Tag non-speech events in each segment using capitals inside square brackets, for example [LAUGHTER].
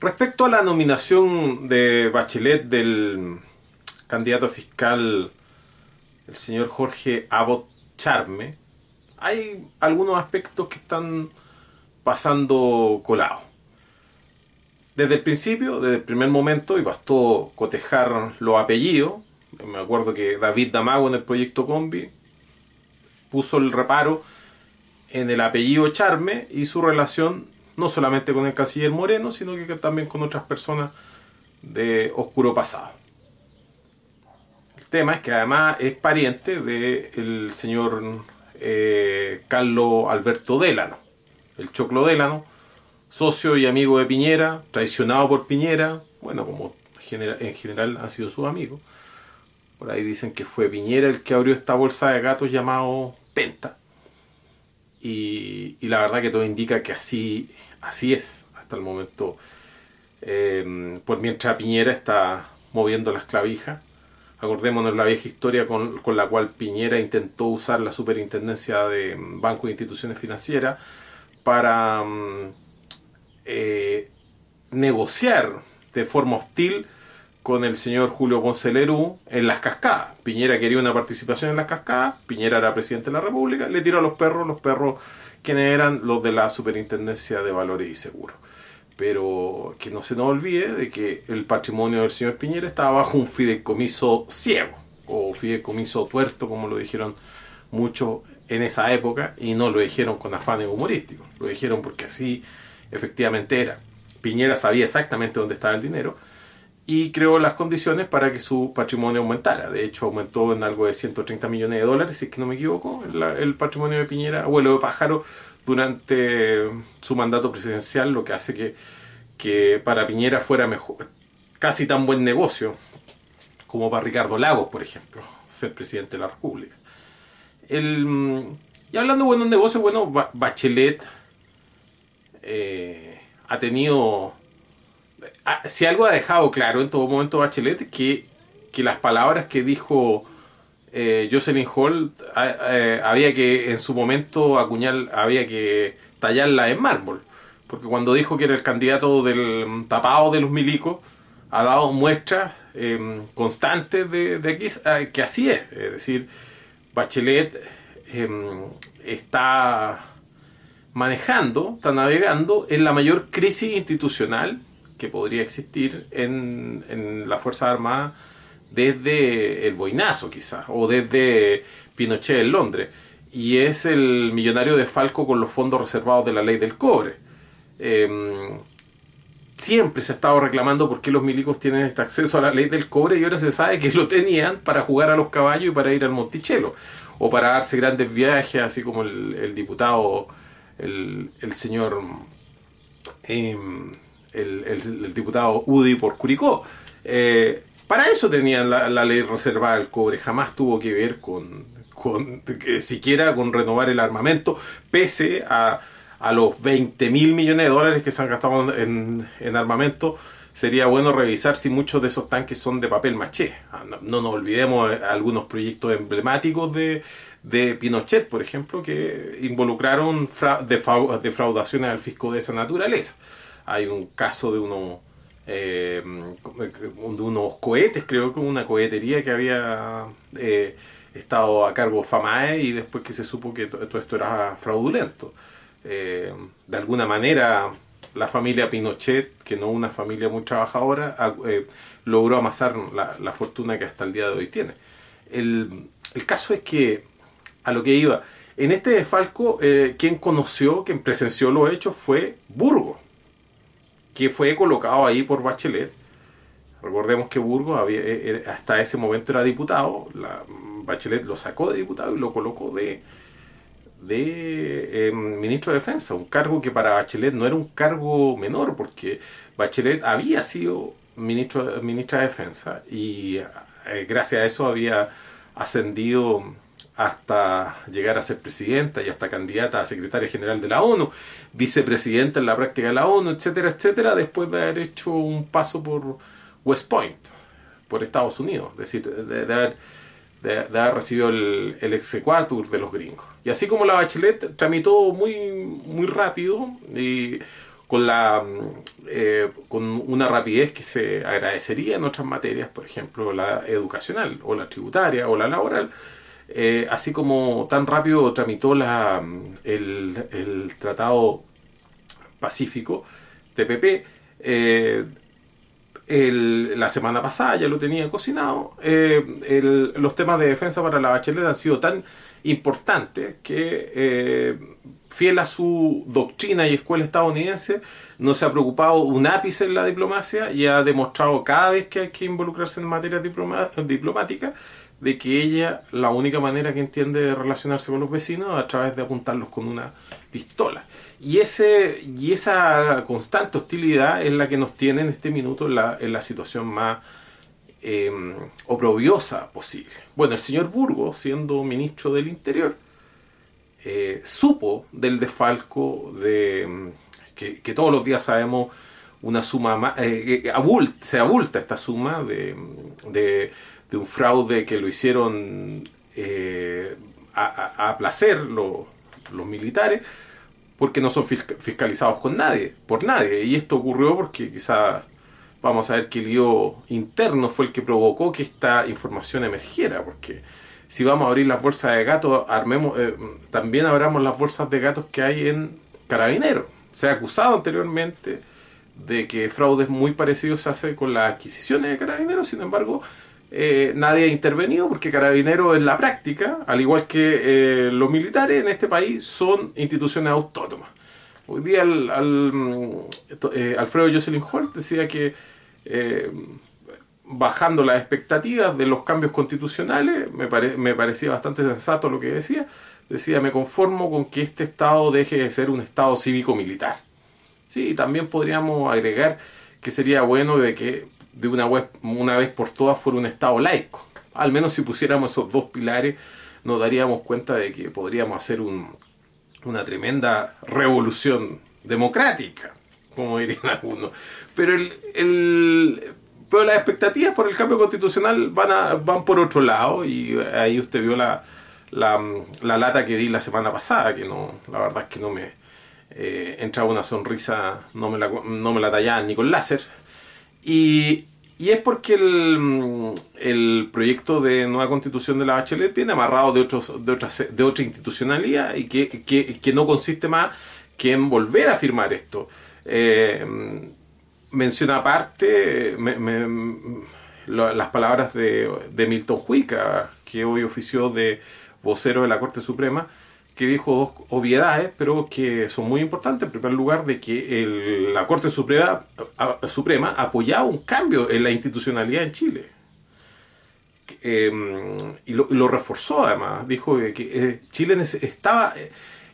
Respecto a la nominación de Bachelet del candidato fiscal, el señor Jorge Abbott Charme, hay algunos aspectos que están pasando colados. Desde el principio, desde el primer momento, y bastó cotejar los apellidos, me acuerdo que David Damago en el proyecto Combi puso el reparo en el apellido Charme y su relación no solamente con el canciller Moreno, sino que también con otras personas de oscuro pasado. El tema es que además es pariente del señor eh, Carlos Alberto Délano, el Choclo Délano, socio y amigo de Piñera, traicionado por Piñera, bueno, como en general ha sido su amigo. Por ahí dicen que fue Piñera el que abrió esta bolsa de gatos llamado Penta. Y, la verdad que todo indica que así, así es hasta el momento. Por mientras Piñera está moviendo las clavijas. Acordémonos la vieja historia con, la cual Piñera intentó usar la superintendencia de bancos e instituciones financieras para mm, eh, negociar de forma hostil con el señor Julio Ponce en las cascadas. Piñera quería una participación en las cascadas, Piñera era presidente de la República, le tiró a los perros, los perros quienes eran los de la Superintendencia de Valores y Seguros. Pero que no se nos olvide de que el patrimonio del señor Piñera estaba bajo un fideicomiso ciego, o fideicomiso tuerto, como lo dijeron muchos en esa época, y no lo dijeron con afanes humorísticos, lo dijeron porque así efectivamente era. Piñera sabía exactamente dónde estaba el dinero, y creó las condiciones para que su patrimonio aumentara. De hecho, aumentó en algo de 130 millones de dólares, si es que no me equivoco, el, patrimonio de Piñera, abuelo de pájaro, durante su mandato presidencial, lo que hace que, que para Piñera fuera mejor, casi tan buen negocio como para Ricardo Lagos, por ejemplo, ser presidente de la República. El, y hablando de buenos negocios, bueno, Bachelet eh, ha tenido si algo ha dejado claro en todo momento Bachelet, que, que las palabras que dijo eh, Jocelyn Hall ah, eh, había que en su momento acuñar, había que tallarla en mármol. Porque cuando dijo que era el candidato del tapado de los milicos, ha dado muestras em, constantes de, ah, que así es. Es decir, Bachelet em, está manejando, está navegando en la mayor crisis institucional que podría existir en, en la Fuerza Armada desde el Boinazo quizás, o desde Pinochet en Londres. Y es el millonario de Falco con los fondos reservados de la ley del cobre. Em, siempre se ha estado reclamando por qué los milicos tienen este acceso a la ley del cobre y ahora se sabe que lo tenían para jugar a los caballos y para ir al Monticello o para darse grandes viajes, así como el, diputado, el, el señor... Em, el, diputado Udi por Curicó. Eh, para eso tenían la, ley reservada del cobre, jamás tuvo que ver con, con siquiera con renovar el armamento, pese a, a los 20 mil millones de dólares que se han gastado en, en, armamento. Sería bueno revisar si muchos de esos tanques son de papel maché. Ah, no, nos olvidemos algunos proyectos emblemáticos de, de Pinochet, por ejemplo, que involucraron defraudaciones al fisco de esa naturaleza hay un caso eh, de unos cohetes, creo que una cohetería que había eh, estado a cargo FAMAE y después que se supo que todo esto era fraudulento. Eh, de alguna manera la familia Pinochet, que no una familia muy trabajadora, logró amasar la, fortuna que hasta el día de hoy tiene. El, el caso es que, a lo que iba, en este desfalco, quien conoció, quien presenció los hechos fue Burgos que fue colocado ahí por Bachelet. Recordemos que Burgos había, eh, eh, hasta ese momento era diputado, la, Bachelet lo sacó de diputado y lo colocó de, de em, ministro de Defensa, un cargo que para Bachelet no era un cargo menor, porque Bachelet había sido ministro, ministra de Defensa y eh, gracias a eso había ascendido hasta llegar a ser presidenta y hasta candidata a secretaria general de la ONU, vicepresidenta en la práctica de la ONU, etcétera, etcétera, después de haber hecho un paso por West Point, por Estados Unidos, es decir, de, haber, de, haber, recibido el, el exequatur de los gringos. Y así como la Bachelet tramitó muy, muy rápido y con, la, eh, con una rapidez que se agradecería en otras materias, por ejemplo, la educacional o la tributaria o la laboral, eh, así como tan rápido tramitó la, el, el Tratado Pacífico, TPP, eh, la semana pasada ya lo tenía cocinado, eh, los temas de defensa para la Bachelet han sido tan importantes que, eh, fiel a su doctrina y escuela estadounidense, no se ha preocupado un ápice en la diplomacia y ha demostrado cada vez que hay que involucrarse en materia diplomática de que ella la única manera que entiende de relacionarse con los vecinos es a través de apuntarlos con una pistola. Y, ese, y esa constante hostilidad es la que nos tiene en este minuto en la, en la situación más eh, oprobiosa posible. Bueno, el señor Burgos, siendo ministro del Interior, eh, supo del desfalco de que, que, todos los días sabemos una suma eh, se abulta esta suma de, de de un fraude que lo hicieron eh, a, placer los militares, porque no son fiscalizados con nadie, por nadie. Y esto ocurrió porque quizá vamos a ver que el lío interno fue el que provocó que esta información emergiera, porque si vamos a abrir las bolsas de gatos, armemos, eh, también abramos las bolsas de gatos que hay en Carabineros. Se ha acusado anteriormente de que fraudes muy parecidos se hacen con las adquisiciones de Carabineros, sin embargo, eh, nadie ha intervenido porque Carabineros en la práctica, al igual que eh, los militares en este país, son instituciones autónomas. Hoy día al, eh, Alfredo Jocelyn Holt decía que bajando las expectativas de los cambios constitucionales, me, me parecía bastante sensato lo que decía, decía me conformo con que este Estado deje de ser un Estado cívico-militar. Sí, también podríamos agregar que sería bueno de que de una, una vez por todas fuera un Estado laico. Al menos si pusiéramos esos dos pilares nos daríamos cuenta de que podríamos hacer una tremenda revolución democrática, como dirían algunos. Pero, el, pero las expectativas por el cambio constitucional van, a, van por otro lado y ahí usted vio la, la, lata que di la semana pasada, que no, la verdad es que no me eh, entraba una sonrisa, no me la, no me la tallaban ni con láser. Y, y es porque el, el, proyecto de nueva constitución de la Bachelet viene amarrado de, otros, de, otras, de otra institucionalidad y que, que, que, no consiste más que en volver a firmar esto. Eh, menciona aparte las palabras de, de Milton Huica, que hoy ofició de vocero de la Corte Suprema, que dijo dos obviedades, pero que son muy importantes. En primer lugar, de que la Corte Suprema, Suprema apoyaba un cambio en la institucionalidad en Chile. Em, y, lo, reforzó además. Dijo que, eh, Chile estaba,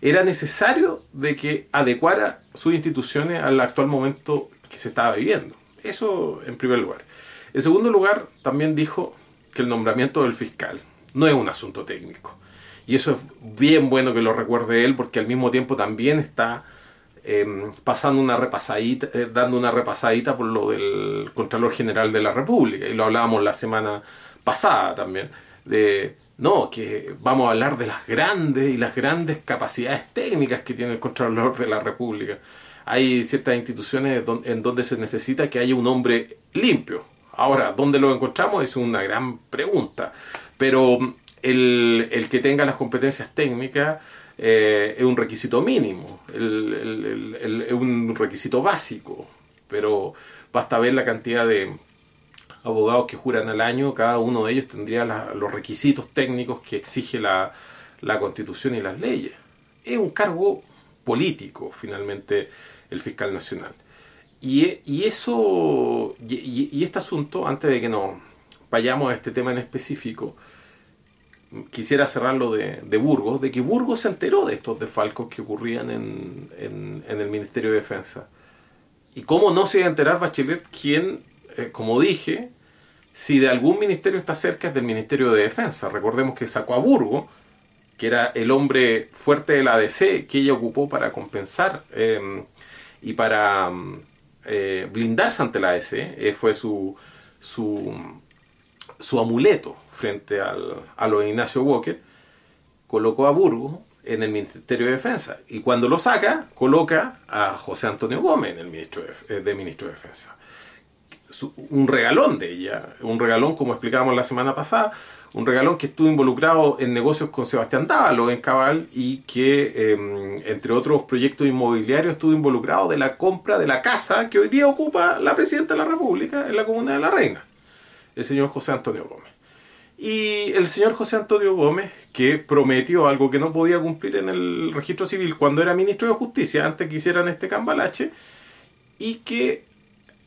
era necesario de que adecuara sus instituciones al actual momento que se estaba viviendo. Eso en primer lugar. En segundo lugar, también dijo que el nombramiento del fiscal no es un asunto técnico y eso es bien bueno que lo recuerde él porque al mismo tiempo también está em, pasando una repasadita, eh, dando una repasadita por lo del Contralor General de la República. Y lo hablábamos la semana pasada también. De, no, que vamos a hablar de las grandes y las grandes capacidades técnicas que tiene el Contralor de la República. Hay ciertas instituciones en donde se necesita que haya un hombre limpio. Ahora, ¿dónde lo encontramos? Es una gran pregunta. Pero el, que tenga las competencias técnicas eh, es un requisito mínimo, es un requisito básico, pero basta ver la cantidad de abogados que juran al año, cada uno de ellos tendría los requisitos técnicos que exige la, constitución y las leyes. Es un cargo político, finalmente, el fiscal nacional. Y, eso, y, este asunto, antes de que nos vayamos a este tema en específico, quisiera cerrarlo de, de, Burgos, de que Burgos se enteró de estos desfalcos que ocurrían en, el Ministerio de Defensa. Y cómo no se iba a enterar Bachelet, quien, eh, como dije, si de algún ministerio está cerca es del Ministerio de Defensa. Recordemos que sacó a Burgos, que era el hombre fuerte de la ADC que ella ocupó para compensar em, y para eh, blindarse ante la ADC. Eh, fue su amuleto frente al, a lo de Ignacio Walker, colocó a Burgos en el Ministerio de Defensa. Y cuando lo saca, coloca a José Antonio Gómez en el ministro de, de Ministro de Defensa. Un regalón de ella, un regalón como explicábamos la semana pasada, un regalón que estuvo involucrado en negocios con Sebastián Dávalo en Cabal y que, em, entre otros proyectos inmobiliarios, estuvo involucrado de la compra de la casa que hoy día ocupa la Presidenta de la República en la Comuna de la Reina, el señor José Antonio Gómez. Y el señor José Antonio Gómez, que prometió algo que no podía cumplir en el registro civil cuando era ministro de Justicia, antes que hicieran este cambalache, y que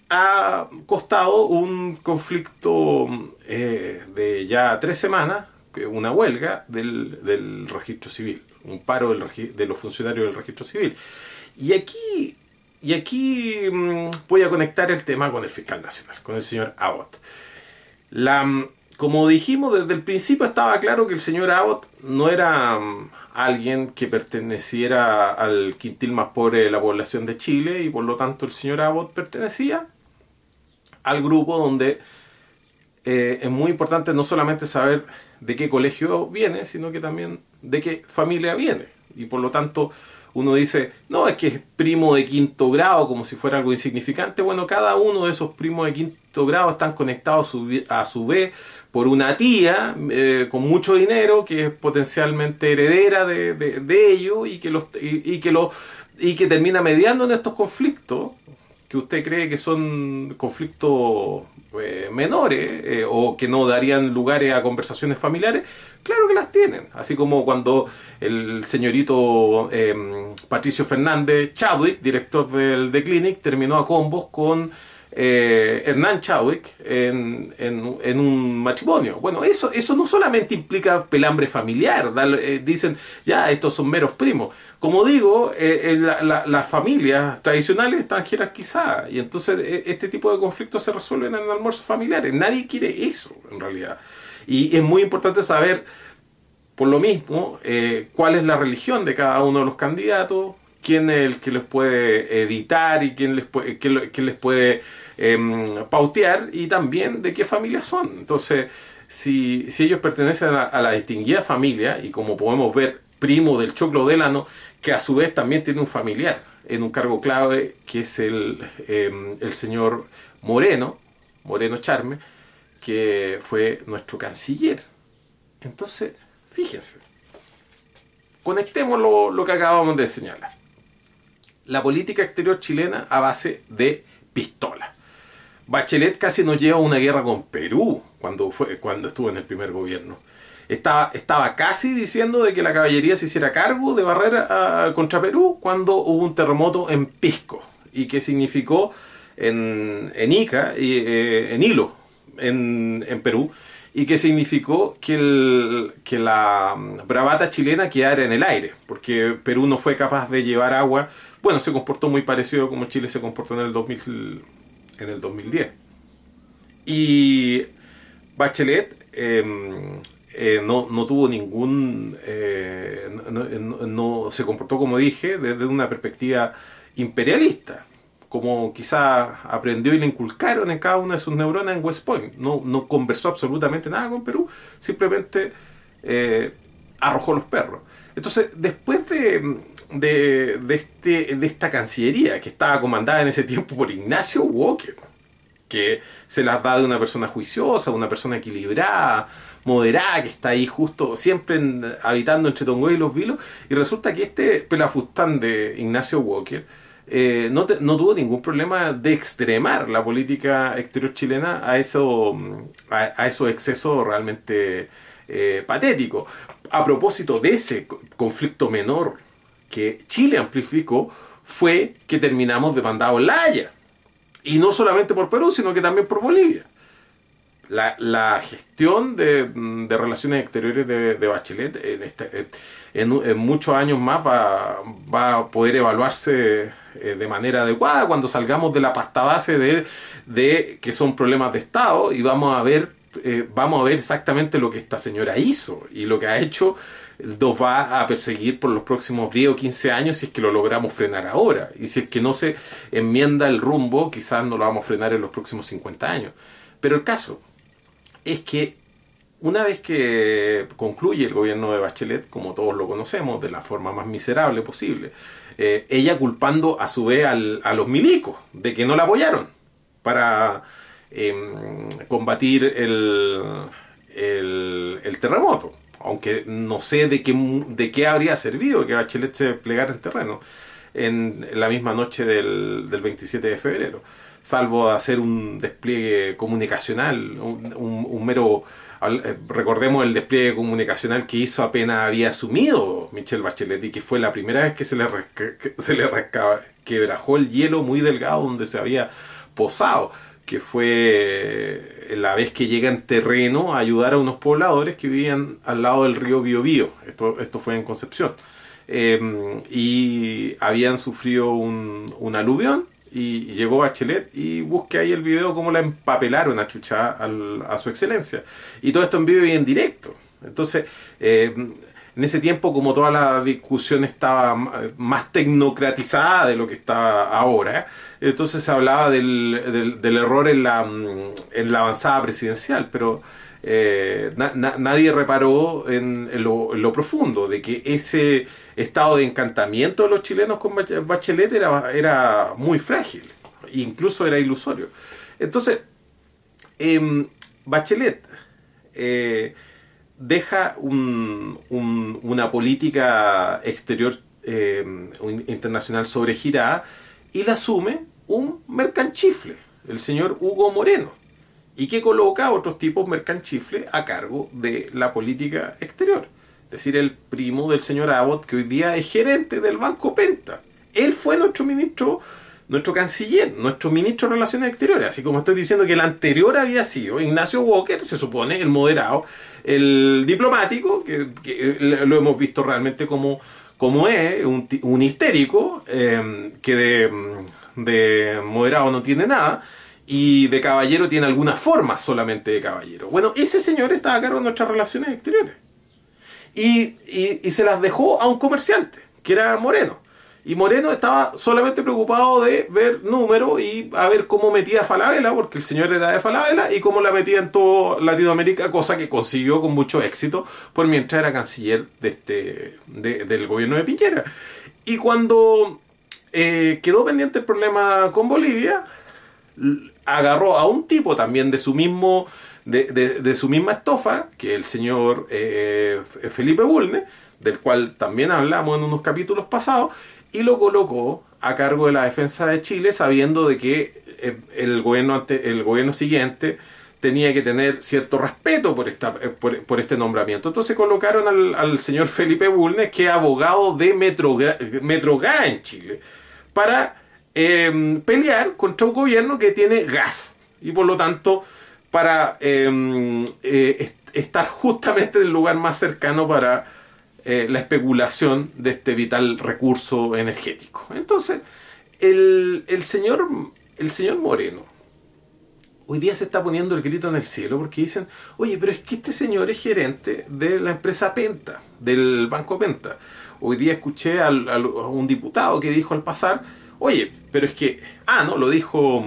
ha costado un conflicto eh, de ya tres semanas, una huelga del, registro civil, un paro de los funcionarios del registro civil. Y aquí, y aquí mm, voy a conectar el tema con el fiscal nacional, con el señor Abbott. La, mm, como dijimos desde el principio estaba claro que el señor Abbott no era mm, alguien que perteneciera al quintil más pobre de la población de Chile y por lo tanto el señor Abbott pertenecía al grupo donde eh, es muy importante no solamente saber de qué colegio viene, sino que también de qué familia viene. Y por lo tanto uno dice, no, es que es primo de quinto grado, como si fuera algo insignificante. Bueno, cada uno de esos primos de quinto grado están conectados a su vez por una tía eh, con mucho dinero que es potencialmente heredera de, de, ellos y que, los, y, que los, y que termina mediando en estos conflictos que usted cree que son conflictos eh, menores eh, o que no darían lugares a conversaciones familiares, claro que las tienen. Así como cuando el señorito em, Patricio Fernández Chadwick, director del The Clinic, terminó a combos con eh, Hernán Chadwick en, un matrimonio. Bueno, eso, eso no solamente implica pelambre familiar, eh, dicen, ya, estos son meros primos. Como digo, eh, las familias tradicionales están jerarquizadas y entonces este tipo de conflictos se resuelven en almuerzos familiares. Nadie quiere eso, en realidad. Y es muy importante saber, por lo mismo, cuál es la religión de cada uno de los candidatos, quién es el que les puede editar y quién les puede, quién, les puede em, pautear y también de qué familia son. Entonces, si, ellos pertenecen a, la distinguida familia y como podemos ver, primo del choclo delano, que a su vez también tiene un familiar en un cargo clave que es el, em, el señor Moreno, Moreno Charme, que fue nuestro canciller. Entonces, fíjense, conectemos lo, lo que acabamos de señalar la política exterior chilena a base de pistola. Bachelet casi nos lleva a una guerra con Perú cuando, fue, cuando estuvo en el primer gobierno. Estaba, estaba casi diciendo de que la caballería se hiciera cargo de barrer contra Perú cuando hubo un terremoto en Pisco y que significó en, en Ica, y, eh, en Hilo, en, en Perú, y que significó que, el, que la bravata chilena quedara en el aire, porque Perú no fue capaz de llevar agua bueno, se comportó muy parecido como Chile se comportó en el, 2000, en el 2010. Y Bachelet em, eh, no, tuvo ningún... Eh, no, se comportó, como dije, desde una perspectiva imperialista, como quizá aprendió y le inculcaron en cada una de sus neuronas en West Point. No, no conversó absolutamente nada con Perú, simplemente eh, arrojó los perros. Entonces, después de, de, este, de esta cancillería que estaba comandada en ese tiempo por Ignacio Walker, que se las da de una persona juiciosa, una persona equilibrada, moderada, que está ahí justo, siempre habitando entre Tongoy y los Vilos, y resulta que este pelafustán de Ignacio Walker eh, no, no, tuvo ningún problema de extremar la política exterior chilena a, eso, a, esos excesos realmente eh, patéticos. A propósito de ese conflicto menor que Chile amplificó fue que terminamos demandados en La Haya. Y no solamente por Perú, sino que también por Bolivia. La, gestión de, relaciones exteriores de, Bachelet en, este, en, muchos años más va, a poder evaluarse eh, de manera adecuada cuando salgamos de la pasta base de, de que son problemas de Estado y vamos a ver eh, vamos a ver exactamente lo que esta señora hizo y lo que ha hecho nos va a perseguir por los próximos 10 o 15 años si es que lo logramos frenar ahora. Y si es que no se enmienda el rumbo, quizás no lo vamos a frenar en los próximos 50 años. Pero el caso es que una vez que concluye el gobierno de Bachelet, como todos lo conocemos, de la forma más miserable posible, eh, ella culpando a su vez a los milicos de que no la apoyaron para em, combatir el, el, terremoto. Aunque no sé de qué, de qué habría servido que Bachelet se plegara en terreno en la misma noche del, del 27 de febrero salvo hacer un despliegue comunicacional, un, mero... Eh, recordemos el despliegue comunicacional que hizo apenas había asumido Michelle Bachelet y que fue la primera vez que se le, se le quebrajó el hielo muy delgado donde se había posado, que fue la vez que llega en terreno a ayudar a unos pobladores que vivían al lado del río Biobío. Esto, esto fue en Concepción. Em, y habían sufrido un, un aluvión y llegó Bachelet y busque ahí el video cómo la empapelaron a Chucha a su excelencia. Y todo esto en vivo y en directo. Entonces, eh, en ese tiempo, como toda la discusión estaba más tecnocratizada de lo que está ahora, entonces se hablaba del, del, error en la, en la avanzada presidencial, pero eh, nadie reparó en, lo, profundo de que ese estado de encantamiento de los chilenos con Bachelet era, era muy frágil, incluso era ilusorio. Entonces, em, Bachelet eh, deja una política exterior em, internacional sobregirada y la asume un mercanchifle, el señor Hugo Moreno y que coloca a otros tipos mercanchifles a cargo de la política exterior. Es decir, el primo del señor Abbott, que hoy día es gerente del Banco Penta. Él fue nuestro ministro, nuestro canciller, nuestro ministro de Relaciones Exteriores. Así como estoy diciendo que el anterior había sido Ignacio Walker, se supone, el moderado, el diplomático, que, lo hemos visto realmente como, como es, un, histérico, eh, que de, de moderado no tiene nada y de caballero tiene alguna forma solamente de caballero. Bueno, ese señor estaba a cargo de nuestras relaciones exteriores. Y, se las dejó a un comerciante, que era Moreno. Y Moreno estaba solamente preocupado de ver números y a ver cómo metía Falabella, porque el señor era de Falabella, y cómo la metía en toda Latinoamérica, cosa que consiguió con mucho éxito, por mientras era canciller de este, del gobierno de Piñera. Y cuando eh, quedó pendiente el problema con Bolivia, agarró a un tipo también de su mismo de, su misma estofa, que el señor eh, Felipe Bulne, del cual también hablamos en unos capítulos pasados, y lo colocó a cargo de la defensa de Chile, sabiendo de que eh, el gobierno, el gobierno siguiente tenía que tener cierto respeto por, esta, eh, por, este nombramiento. Entonces colocaron al, al, señor Felipe Bulnes, que es abogado de Metroga en Chile, para Em, pelear contra un gobierno que tiene gas y por lo tanto para em, eh, estar justamente en el lugar más cercano para eh, la especulación de este vital recurso energético. Entonces, el, señor, el señor Moreno hoy día se está poniendo el grito en el cielo porque dicen, oye, pero es que este señor es gerente de la empresa Penta, del Banco Penta. Hoy día escuché a un diputado que dijo al pasar, Oye, pero es que. Ah, no, lo dijo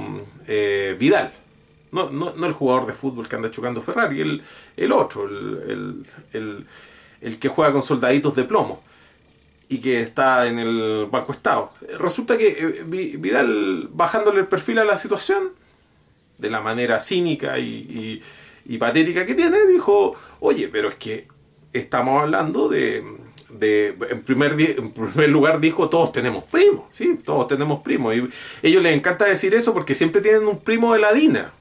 eh, Vidal. No, no, no, el jugador de fútbol que anda chocando Ferrari, el, el otro, el, el, el, que juega con soldaditos de plomo y que está en el Banco Estado. Resulta que eh, Vidal, bajándole el perfil a la situación, de la manera cínica y, y patética que tiene, dijo, oye, pero es que estamos hablando de, en, primer, en primer lugar dijo todos tenemos primos, ¿sí? Todos tenemos primos. Y ellos les encanta decir eso porque siempre tienen un primo de la DINA.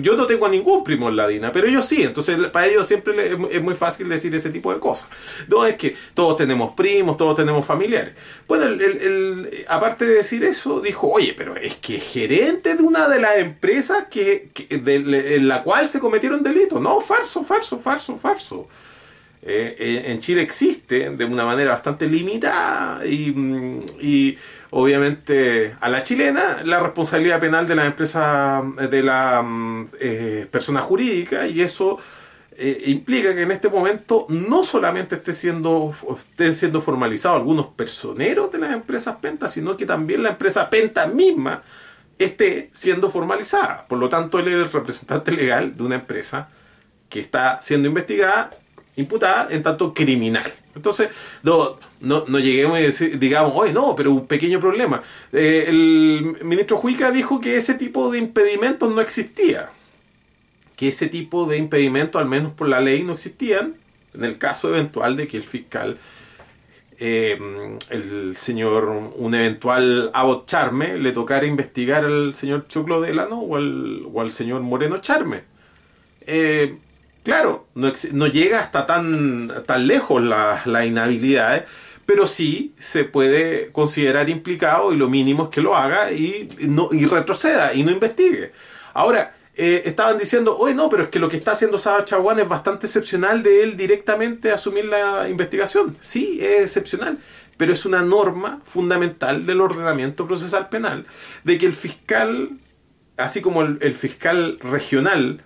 Yo no tengo a ningún primo en la DINA, pero ellos sí, entonces para ellos siempre es muy fácil decir ese tipo de cosas. No es que todos tenemos primos, todos tenemos familiares. Bueno, el, aparte de decir eso, dijo, oye, pero es que gerente de una de las empresas que, en la cual se cometieron delitos. No, falso, falso, falso, falso. Eh, eh, en Chile existe de una manera bastante limitada y, mm, obviamente a la chilena la responsabilidad penal de la empresa de la mm, eh, persona jurídica y eso implica que en este momento no solamente esté siendo, estén siendo formalizados algunos personeros de las empresas Penta, sino que también la empresa Penta misma esté siendo formalizada. Por lo tanto, él es el representante legal de una empresa que está siendo investigada, imputada en tanto criminal. Entonces, no, no, lleguemos decir, digamos, oye, no, pero un pequeño problema. Eh, el ministro Juica dijo que ese tipo de impedimentos no existía. Que ese tipo de impedimentos, al menos por la ley, no existían en el caso eventual de que el fiscal, eh, el señor, un eventual Abbott Charme, le tocara investigar al señor Choclo Delano o al, o al señor Moreno Charme. Eh, claro, no, llega hasta tan, tan lejos la, la inhabilidad, ¿eh? pero sí se puede considerar implicado y lo mínimo es que lo haga y, no, y retroceda y no investigue. Ahora, eh, estaban diciendo, oye, no, pero es que lo que está haciendo Saba Chaguán es bastante excepcional de él directamente asumir la investigación. Sí, es excepcional, pero es una norma fundamental del ordenamiento procesal penal de que el fiscal, así como el fiscal regional,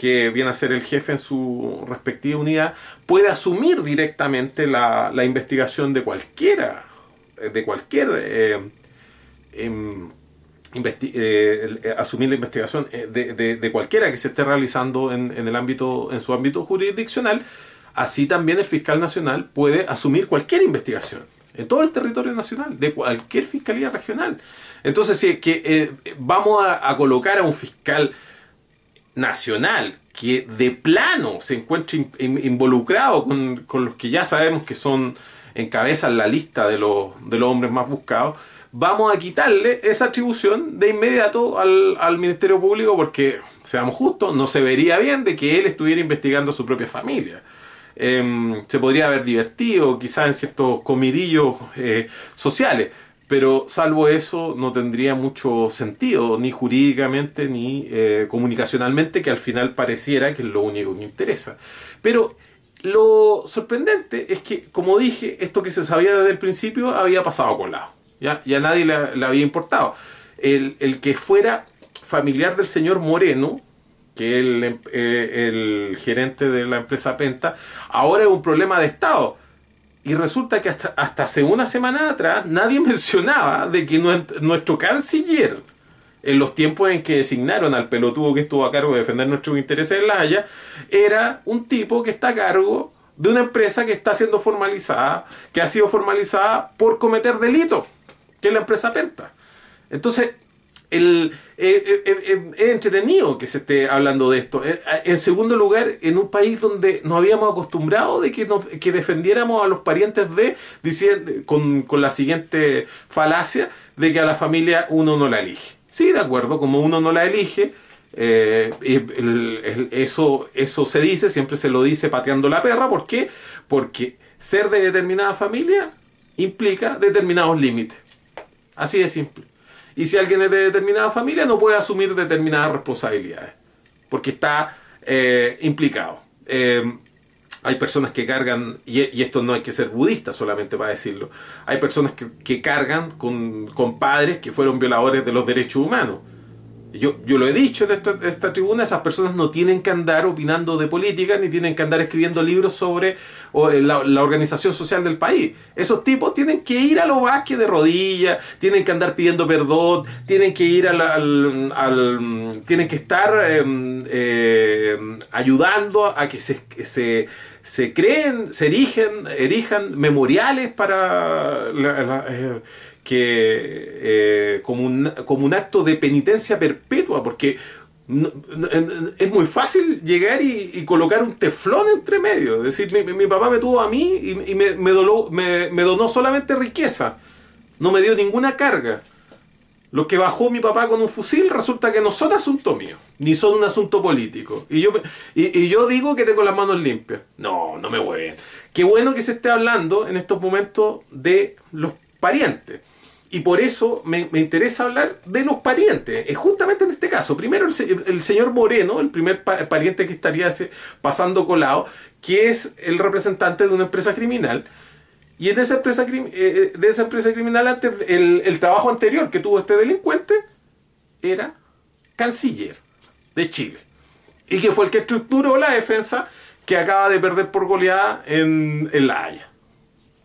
que viene a ser el jefe en su respectiva unidad, puede asumir directamente la, la investigación de cualquiera, de cualquier eh, em, eh, asumir la investigación eh, de, de, cualquiera que se esté realizando en, en, el ámbito, en su ámbito jurisdiccional, así también el fiscal nacional puede asumir cualquier investigación en todo el territorio nacional, de cualquier fiscalía regional. Entonces, si es que eh, vamos a, colocar a un fiscal nacional que de plano se encuentre in, in, involucrado con, con, los que ya sabemos que son encabezan la lista de los, de los hombres más buscados, vamos a quitarle esa atribución de inmediato al, al, Ministerio Público porque, seamos justos, no se vería bien de que él estuviera investigando a su propia familia. Eh, se podría haber divertido quizás en ciertos comidillos eh, sociales, pero salvo eso no tendría mucho sentido, ni jurídicamente ni eh, comunicacionalmente, que al final pareciera que es lo único que interesa. Pero lo sorprendente es que, como dije, esto que se sabía desde el principio había pasado con lado. Ya, nadie le, había importado. El, el, que fuera familiar del señor Moreno, que el, eh, el gerente de la empresa Penta, ahora es un problema de Estado y resulta que hasta, hasta hace una semana atrás nadie [LAUGHS] mencionaba de que nuestro canciller, en los tiempos en que designaron al pelotudo que estuvo a cargo de defender nuestros intereses en La Haya, era un tipo que está a cargo de una empresa que está siendo formalizada, que ha sido formalizada por cometer delitos, que es la empresa Penta. Entonces, el, eh, eh, eh, es entretenido que se esté hablando de esto. En segundo lugar, en un país donde nos habíamos acostumbrado de que, nos, que defendiéramos a los parientes de, diciendo, con, la siguiente falacia, de que a la familia uno no la elige. Sí, de acuerdo, como uno no la elige, el, el, eso, eso se dice, siempre se lo dice pateando la perra. ¿Por qué? Porque ser de determinada familia implica determinados límites. Así de simple. Y si alguien es de determinada familia, no puede asumir determinadas responsabilidades, porque está eh, implicado. Eh, hay personas que cargan, y, y, esto no hay que ser budista solamente para decirlo, hay personas que, que cargan con, con, padres que fueron violadores de los derechos humanos. Yo, yo lo he dicho en esta, tribuna, esas personas no tienen que andar opinando de política ni tienen que andar escribiendo libros sobre eh, la, organización social del país. Esos tipos tienen que ir a los basques de rodillas, tienen que andar pidiendo perdón, tienen que ir al... al, tienen que estar eh, eh, ayudando a que se, se, se creen, se erigen, erijan memoriales para... Eh, que eh, como, un, como un acto de penitencia perpetua, porque es muy fácil llegar y, y, colocar un teflón entre medio. Es decir, mi, mi papá me tuvo a mí y, y me, me, doló, me, donó solamente riqueza, no me dio ninguna carga. Lo que bajó mi papá con un fusil resulta que no son asunto mío, ni son un asunto político. Y yo, y, yo digo que tengo las manos limpias. No, no me voy. Qué bueno que se esté hablando en estos momentos de los parientes. Y por eso me, me, interesa hablar de los parientes. Es justamente en este caso. Primero el, señor Moreno, el primer pa pariente que estaría pasando colado, que es el representante de una empresa criminal. Y en esa empresa, eh, de esa empresa criminal, antes, el, el trabajo anterior que tuvo este delincuente era canciller de Chile. Y que fue el que estructuró la defensa que acaba de perder por goleada en, en La Haya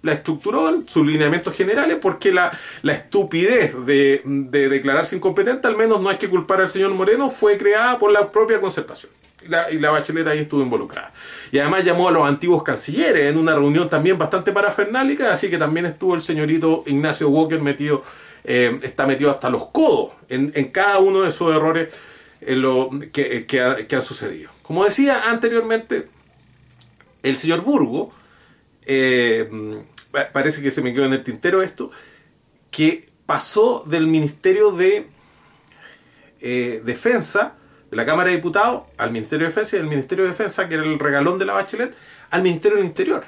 la estructuró en sus lineamientos generales porque la, la estupidez de, de, declararse incompetente, al menos no hay que culpar al señor Moreno, fue creada por la propia concertación. La, y la Bachelet ahí estuvo involucrada. Y además llamó a los antiguos cancilleres en una reunión también bastante parafernálica, así que también estuvo el señorito Ignacio Walker metido, eh, está metido hasta los codos en, en cada uno de esos errores lo que, que, ha- han sucedido. Como decía anteriormente, el señor Burgo, eh, parece que se me quedó en el tintero esto, que pasó del Ministerio de eh, Defensa, de la Cámara de Diputados, al Ministerio de Defensa y del Ministerio de Defensa, que era el regalón de la Bachelet, al Ministerio del Interior.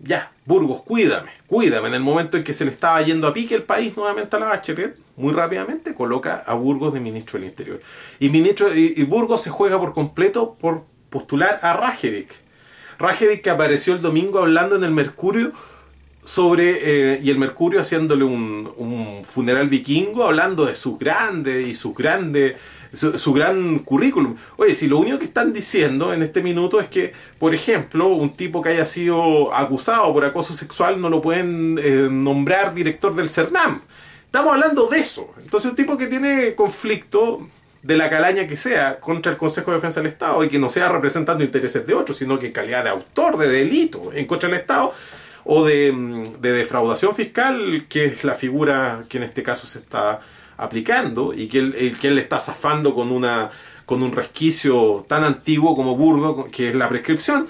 Ya, Burgos, cuídame, cuídame. En el momento en que se le estaba yendo a pique el país nuevamente a la Bachelet, muy rápidamente coloca a Burgos de ministro del Interior. Y, ministro, y, y Burgos se juega por completo por postular a Rajevic. Rajevic que apareció el domingo hablando en el Mercurio sobre, eh, y el Mercurio haciéndole un, un funeral vikingo, hablando de sus grandes y sus grandes, su, gran currículum. Oye, si lo único que están diciendo en este minuto es que, por ejemplo, un tipo que haya sido acusado por acoso sexual no lo pueden eh, nombrar director del CERNAM. Estamos hablando de eso. Entonces, un tipo que tiene conflicto de la calaña que sea contra el Consejo de Defensa del Estado y que no sea representando intereses de otros, sino que en calidad de autor de delito en contra del Estado o de, mm, de defraudación fiscal, que es la figura que en este caso se está aplicando y que él, que él está zafando con una con un resquicio tan antiguo como burdo, que es la prescripción,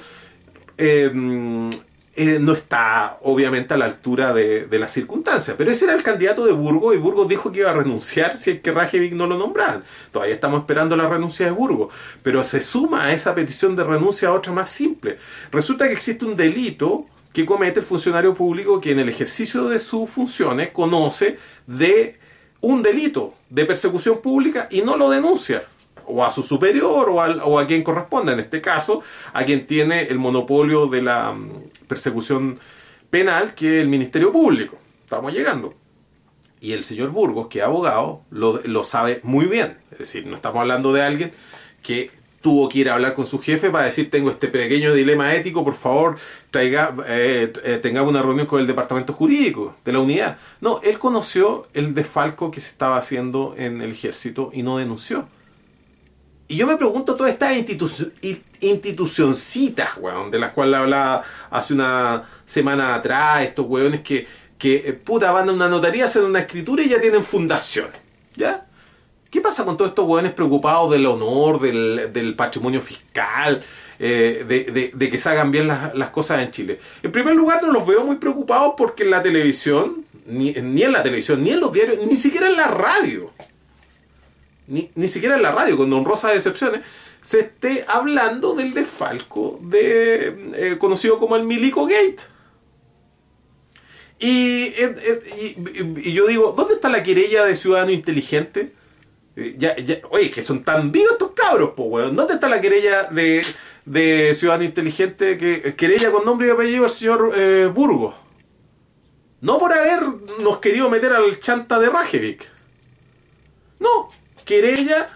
eh, mm, eh, no está obviamente a la altura de, las circunstancias. Pero ese era el candidato de Burgos y Burgos dijo que iba a renunciar si es que Rajevic no lo nombraban. Todavía estamos esperando la renuncia de Burgos. Pero se suma a esa petición de renuncia a otra más simple. Resulta que existe un delito que comete el funcionario público que en el ejercicio de sus funciones conoce de un delito de persecución pública y no lo denuncia o a su superior o, al- o a quien corresponda, en este caso, a quien tiene el monopolio de la mm, persecución penal, que el Ministerio Público. Estamos llegando. Y el señor Burgos, que es abogado, lo, lo sabe muy bien. Es decir, no estamos hablando de alguien que tuvo que ir a hablar con su jefe para decir, tengo este pequeño dilema ético, por favor, traiga, eh, eh, una reunión con el departamento jurídico de la unidad. No, él conoció el desfalco que se estaba haciendo en el ejército y no denunció. Y yo me pregunto todas estas institu- institucioncitas, weón, de las cuales hablaba hace una semana atrás, estos weones que, que eh, puta, van a una notaría, hacen una escritura y ya tienen fundación. ¿Ya? ¿Qué pasa con todos estos weones preocupados del honor, del, del patrimonio fiscal, eh, de, de- de que se hagan bien las, las cosas en Chile? En primer lugar, no los veo muy preocupados porque en la televisión, ni, ni en la televisión, ni en los diarios, ni siquiera en la radio, ni, ni siquiera en la radio, con honrosas excepciones, se esté hablando del desfalco de, eh, conocido como el Milico Gate. Y, eh, eh, y- y yo digo, ¿dónde está la querella de ciudadano inteligente? Ya, oye, que son tan vivos estos cabros, po, weón. ¿Dónde está la querella de, de ciudadano inteligente? Que, querella con nombre y apellido al señor eh, Burgos. No por habernos querido meter al chanta de Rajevic. No, querella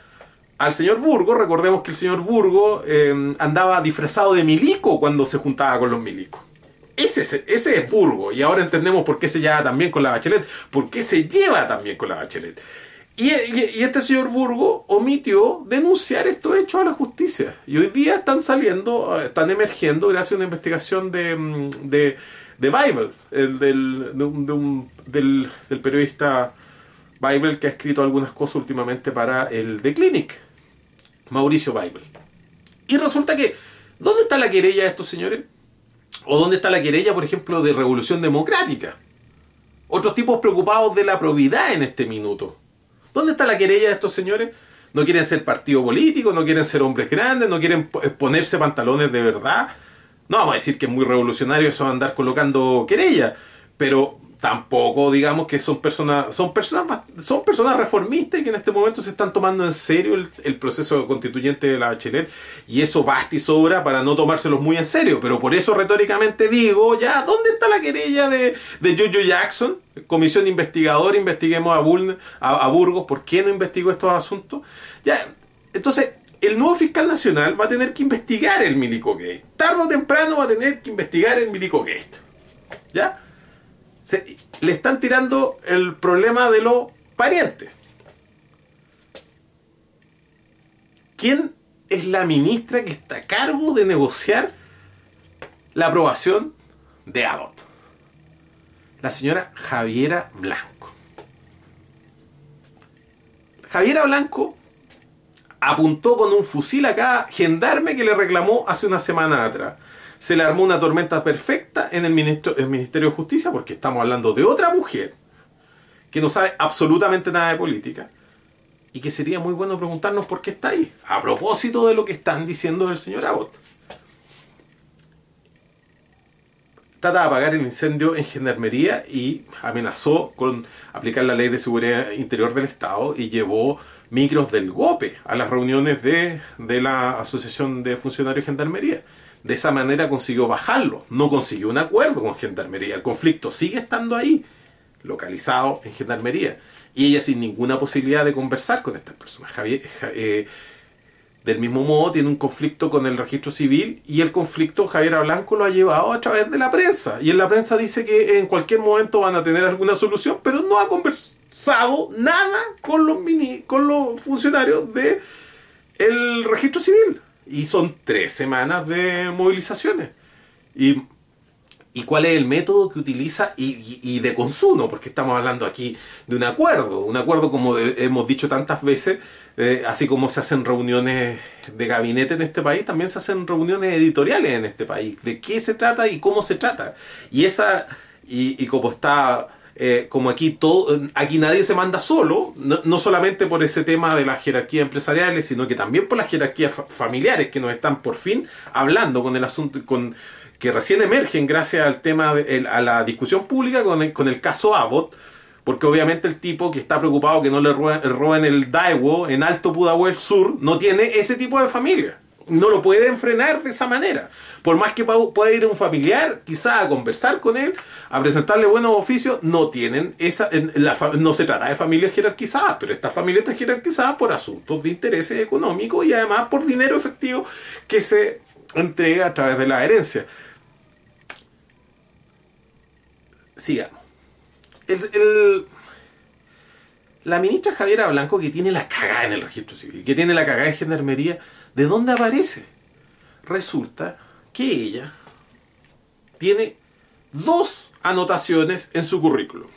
al señor Burgo. Recordemos que el señor Burgo eh, andaba disfrazado de milico cuando se juntaba con los milicos. Ese, es- ese es Burgo. Y ahora entendemos por qué se lleva también con la Bachelet. Por qué se lleva también con la Bachelet. Y, y- y este señor Burgo omitió denunciar estos hechos a la justicia. Y hoy día están saliendo, eh, están emergiendo gracias a una investigación de, mm, de, de Bible, el del, de un- de un- del, del periodista Bible que ha escrito algunas cosas últimamente para el The Clinic, Mauricio Bible. Y resulta que, ¿dónde está la querella de estos señores? ¿O dónde está la querella, por ejemplo, de Revolución Democrática? Otros tipos preocupados de la probidad en este minuto. ¿Dónde está la querella de estos señores? No quieren ser partido político, no quieren ser hombres grandes, no quieren po- ponerse pantalones de verdad. No vamos a decir que es muy revolucionario eso de andar colocando querella, pero tampoco digamos que son personas son personas son personas reformistas que en este momento se están tomando en serio el, proceso constituyente de la Bachelet y eso basta y sobra para no tomárselos muy en serio, pero por eso retóricamente digo, ya, ¿dónde está la querella de, de Jojo Jackson? Comisión investigadora, investiguemos a, a Burgos, ¿por qué no investigó estos asuntos? Ya, entonces, el nuevo fiscal nacional va a tener que investigar el Milico Gate. Tarde o temprano va a tener que investigar el Milico Gate. ¿Ya? Se- le están tirando el problema de los parientes. ¿Quién es la ministra que está a cargo de negociar la aprobación de Abbott. La señora Javiera Blanco. Javiera Blanco apuntó con un fusil a cada gendarme que le reclamó hace una semana atrás. Se le armó una tormenta perfecta en el, Ministerio de Justicia porque estamos hablando de otra mujer que no sabe absolutamente nada de política y que sería muy bueno preguntarnos por qué está ahí, a propósito de lo que están diciendo del señor Abbott. Trata de apagar el incendio en Gendarmería y amenazó con aplicar la ley de seguridad interior del Estado y llevó micros del GOPE a las reuniones de, de la Asociación de Funcionarios de Gendarmería. De esa manera consiguió bajarlo, no consiguió un acuerdo con Gendarmería. El conflicto sigue estando ahí, localizado en Gendarmería y ella sin ninguna posibilidad de conversar con estas personas. Javier, eh, del mismo modo tiene un conflicto con el registro civil y el conflicto Javier Blanco lo ha llevado a través de la prensa. Y en la prensa dice que en cualquier momento van a tener alguna solución, pero no ha conversado nada con los, mini, con los funcionarios del el registro civil. Y son tres semanas de movilizaciones. Y y cuál es el método que utiliza y, de consumo, porque estamos hablando aquí de un acuerdo, un acuerdo como hemos dicho tantas veces, eh, así como se hacen reuniones de gabinete en este país, también se hacen reuniones editoriales en este país, de qué se trata y cómo se trata. Y esa, y, como está, eh, como aquí todo, aquí nadie se manda solo, no, no, solamente por ese tema de las jerarquías empresariales, sino que también por las jerarquías familiares que nos están por fin hablando con el asunto, con que recién emergen gracias al tema, de, a la discusión pública con el, con el caso Abbott, porque obviamente el tipo que está preocupado que no le roben, el Daiwo en Alto Pudahuel Sur no tiene ese tipo de familia. No lo pueden frenar de esa manera. Por más que pueda ir un familiar, quizá a conversar con él, a presentarle buenos oficios, no tienen esa. no se trata de familias jerarquizadas, pero esta familia está jerarquizada por asuntos de intereses económicos y además por dinero efectivo que se entrega a través de la herencia sigamos. la ministra Javiera Blanco, que tiene la cagada en el registro civil, que tiene la cagada en gendarmería, ¿de dónde aparece? Resulta que ella tiene dos anotaciones en su currículum.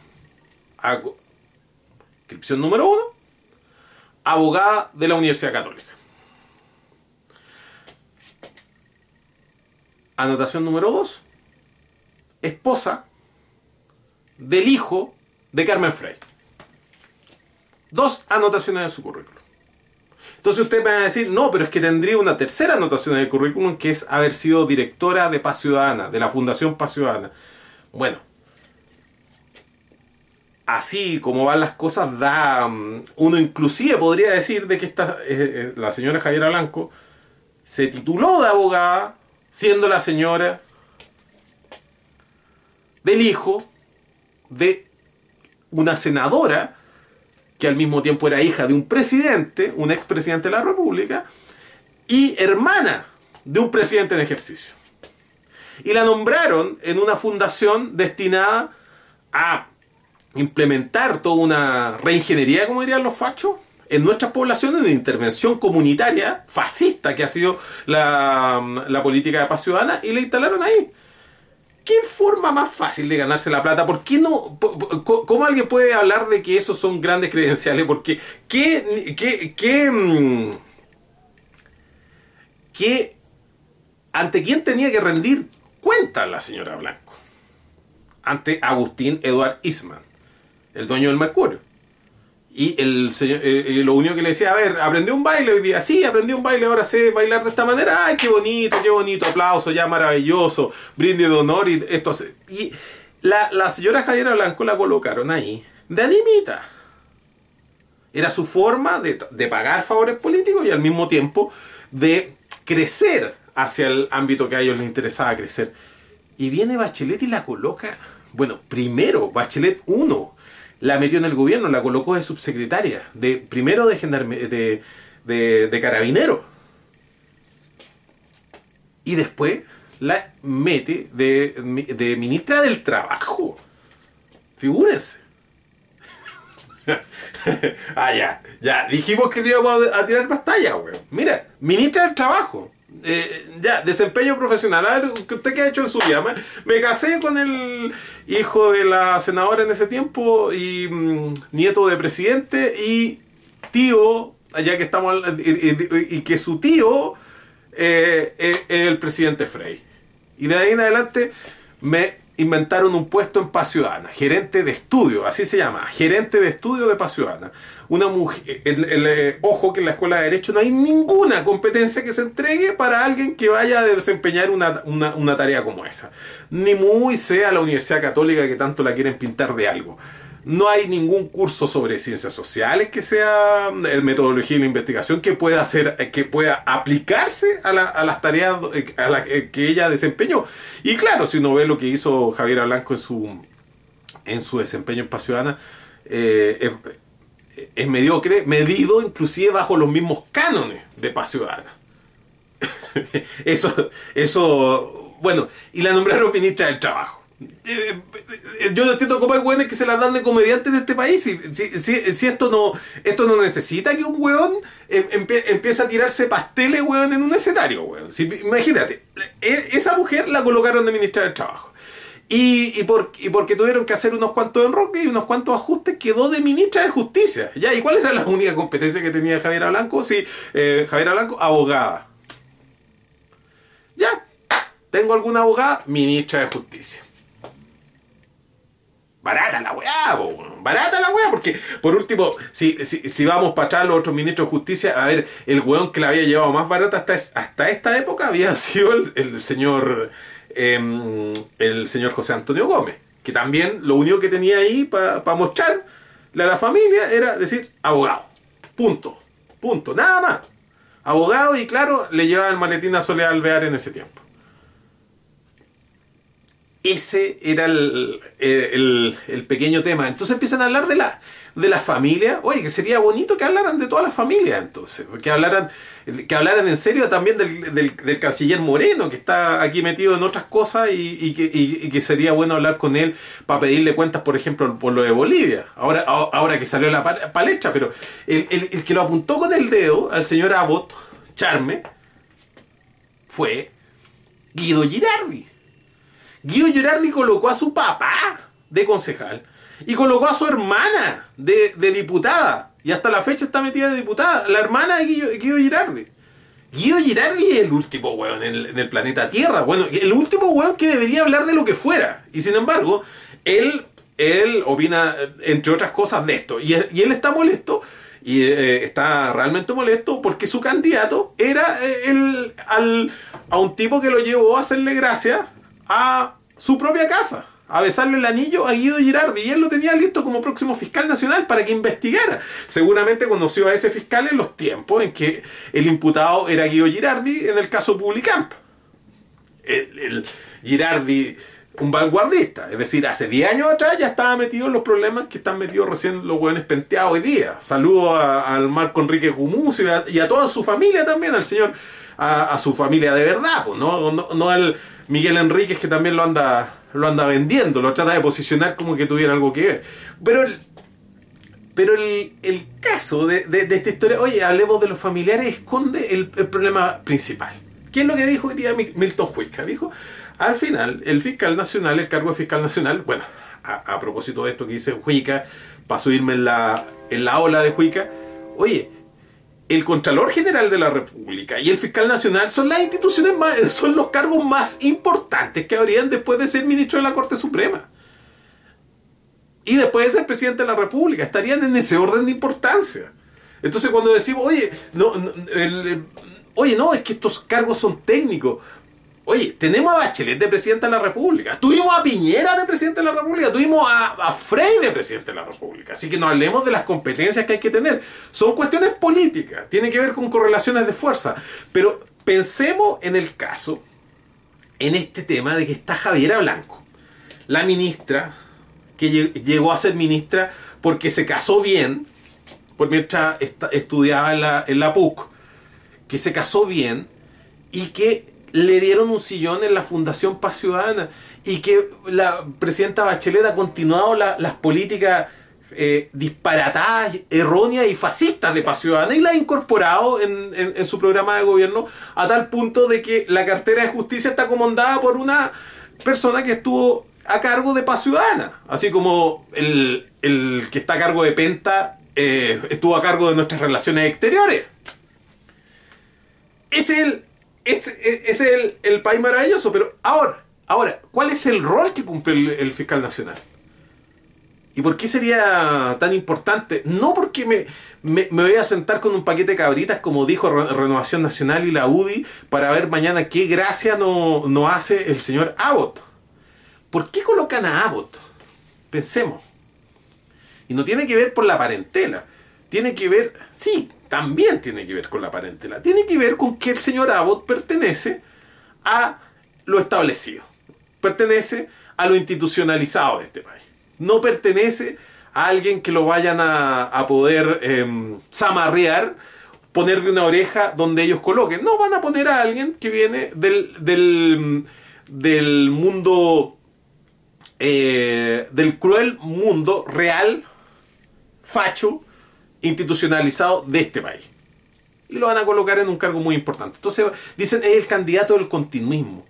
Inscripción número uno, abogada de la Universidad Católica. Anotación número dos, esposa del hijo de Carmen Frey. Dos anotaciones de su currículum. Entonces usted me va a decir, no, pero es que tendría una tercera anotación en el currículum que es haber sido directora de Paz Ciudadana, de la Fundación Paz Ciudadana. Bueno, así como van las cosas, da mm, uno inclusive podría decir de que esta, eh, eh, la señora Javiera Blanco se tituló de abogada siendo la señora del hijo de una senadora que al mismo tiempo era hija de un presidente, un expresidente de la República, y hermana de un presidente en ejercicio. Y la nombraron en una fundación destinada a implementar toda una reingeniería, como dirían los fachos, en nuestras poblaciones de intervención comunitaria fascista que ha sido la, la política de paz ciudadana y la instalaron ahí. ¿Qué forma más fácil de ganarse la plata? ¿Por qué no? ¿Cómo alguien puede hablar de que esos son grandes credenciales? Porque, ¿qué, qué, qué, mm, qué, ante quién tenía que rendir cuenta la señora Blanco? Ante Agustín Eduard Isman, el dueño del Mercurio. Y el señor, eh, eh, lo único que le decía, a ver, aprendí un baile hoy día. Sí, aprendí un baile, ahora sé bailar de esta manera. Ay, qué bonito, qué bonito, aplauso, ya maravilloso, brindis de honor y esto. Y la, la señora Javiera Blanco la colocaron ahí de animita. Era su forma de, de pagar favores políticos y al mismo tiempo de crecer hacia el ámbito que a ellos les interesaba crecer. Y viene Bachelet y la coloca, bueno, primero, Bachelet 1 la metió en el gobierno, la colocó de subsecretaria, de primero de, de, de, carabinero. Y después la mete de, de ministra del Trabajo. Figúrense. [LAUGHS] ah, ya, ya. Dijimos que íbamos a tirar pantalla, weón. Mira, ministra del Trabajo. Eh, ya, desempeño profesional. A ver, ¿usted qué ha hecho en su vida? Me, casé con el hijo de la senadora en ese tiempo y mm, nieto de presidente y tío, ya que estamos, y que su tío eh, es el presidente Frey. Y de ahí en adelante me inventaron un puesto en Paz Ciudadana, gerente de estudio, así se llama, gerente de estudio de Paz Ciudadana. Una mujer, el- eh, ojo que en la escuela de Derecho no hay ninguna competencia que se entregue para alguien que vaya a desempeñar una, una- una tarea como esa. Ni muy sea la Universidad Católica que tanto la quieren pintar de algo. No hay ningún curso sobre ciencias sociales que sea eh, metodología y la investigación que pueda hacer, eh, que pueda aplicarse a, la- a las tareas eh, a las que- ella desempeñó. Y claro, si uno ve lo que hizo Javier Blanco en su en su desempeño en Paz Ciudadana, es, es mediocre, medido inclusive bajo los mismos cánones de Paz Ciudadana. [LAUGHS] eso, eso, bueno, y la nombraron ministra del Trabajo. Eh, eh, Yo no entiendo cómo hay hueones que se las dan de comediantes de este país. Si, si, si- esto no esto no necesita que un hueón em- empie- empiece a tirarse pasteles, hueón, en un escenario. Si- imagínate, esa mujer la colocaron de ministra del Trabajo. Y, y, por- y porque tuvieron que hacer unos cuantos enroques y unos cuantos ajustes, quedó de ministra de Justicia. ¿Ya? ¿Y cuál era la única competencia que tenía Javiera Blanco? Sí, eh, Javiera Blanco, abogada. Ya, tengo alguna abogada, ministra de Justicia. Barata la weá, barata la weá, porque por último, si, si, si vamos para atrás los otros ministros de justicia, a ver, el weón que la había llevado más barata hasta, hasta esta época había [LAUGHS] sido el, el señor em, el señor José Antonio Gómez, que también lo único que tenía ahí para mostrarle a la familia era decir abogado, punto, punto, nada más. Abogado y claro, le llevaba el maletín a Soledad Alvear en ese tiempo. Ese era el, el- pequeño tema. Entonces empiezan a hablar de la, de la familia. Oye, que sería bonito que hablaran de toda la familia entonces. Que hablaran, que hablaran en serio también del, del- canciller Moreno, que está aquí metido en otras cosas y, que, y- que sería bueno hablar con él para pedirle cuentas, por ejemplo, por lo de Bolivia. Ahora, ahora que salió la pa- palestra, pero el- el que lo apuntó con el dedo al señor Abbott, Charme, fue Guido Girardi. Guido Girardi colocó a su papá de concejal y colocó a su hermana de, de diputada. Y hasta la fecha está metida de diputada. La hermana de Guido, Girardi. Guido Girardi es el último weón en el, planeta Tierra. Bueno, el último weón que debería hablar de lo que fuera. Y sin embargo, él, él opina, entre otras cosas, de esto. Y, y él está molesto. Y eh, está realmente molesto porque su candidato era eh, el, al, a un tipo que lo llevó a hacerle gracia a su propia casa, a besarle el anillo a Guido Girardi. Y él lo tenía listo como próximo fiscal nacional para que investigara. Seguramente conoció a ese fiscal en los tiempos en que el imputado era Guido Girardi en el caso Publicamp. El, Girardi, un vanguardista. Es decir, hace 10 años atrás ya estaba metido en los problemas que están metidos recién los hueones penteados hoy día. Saludo al Marco Enrique Gumucio y a toda su familia también, al señor, a, su familia de verdad, ¿no? No, no al Miguel Enríquez que también lo anda, lo anda vendiendo, lo trata de posicionar como que tuviera algo que ver. Pero el, pero el, el caso de, de- de esta historia, oye, hablemos de los familiares, esconde el, el problema principal. ¿Qué es lo que dijo hoy día Mi- Milton Huisca? Dijo, al final, el fiscal nacional, el cargo de fiscal nacional, bueno, a, a propósito de esto que dice Huica, para subirme en la, en la ola de Huica, oye, el Contralor General de la República y el Fiscal Nacional son las instituciones más, [LAUGHS] son los cargos más importantes que habrían después de ser ministro de la Corte Suprema. Y después de ser presidente de la República, estarían en ese orden de importancia. Entonces cuando decimos, oye, no, no, el- oye, no, es que estos cargos son técnicos. Oye, tenemos a Bachelet de presidente de la República, tuvimos a Piñera de presidente de la República, tuvimos a, a Frey de presidente de la República. Así que no hablemos de las competencias que hay que tener. Son cuestiones políticas, tienen que ver con correlaciones de fuerza. Pero pensemos en el caso, en este tema de que está Javiera Blanco, la ministra que lle- llegó a ser ministra porque se casó bien, por mientras estudiaba en la PUC, que se casó bien y que le dieron un sillón en la Fundación Paz Ciudadana y que la presidenta Bachelet ha continuado la- las políticas eh, disparatadas, erróneas y fascistas de Paz Ciudadana y la ha incorporado en, su programa de gobierno a tal punto de que la cartera de justicia está comandada por una persona que estuvo a cargo de Paz Ciudadana, así como el, que está a cargo de Penta eh, estuvo a cargo de nuestras relaciones exteriores. Es el, ese es el, el país maravilloso, pero ahora, ahora, ¿cuál es el rol que cumple el, fiscal nacional? ¿Y por qué sería tan importante? No porque me, me, me voy a sentar con un paquete de cabritas, como dijo Re- Renovación Nacional y la UDI, para ver mañana qué gracia no, no hace el señor Abbott. ¿Por qué colocan a Abbott? Pensemos. Y no tiene que ver por la parentela. Tiene que ver, sí, también tiene que ver con la parentela. Tiene que ver con que el señor Abbott pertenece a lo establecido. Pertenece a lo institucionalizado de este país. No pertenece a alguien que lo vayan a, a poder em, zamarrear, poner de una oreja donde ellos coloquen. No, van a poner a alguien que viene del, del, del mundo, eh, del cruel mundo real, facho, institucionalizado de este país. Y lo van a colocar en un cargo muy importante. Entonces, dicen, es el candidato del continuismo.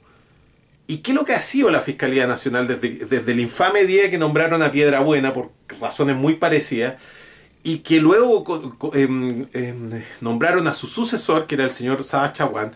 ¿Y qué es lo que ha sido la Fiscalía Nacional desde, desde el infame día que nombraron a Piedra Buena, por razones muy parecidas, y que luego em, em, nombraron a su sucesor, que era el señor Saba Chaguán,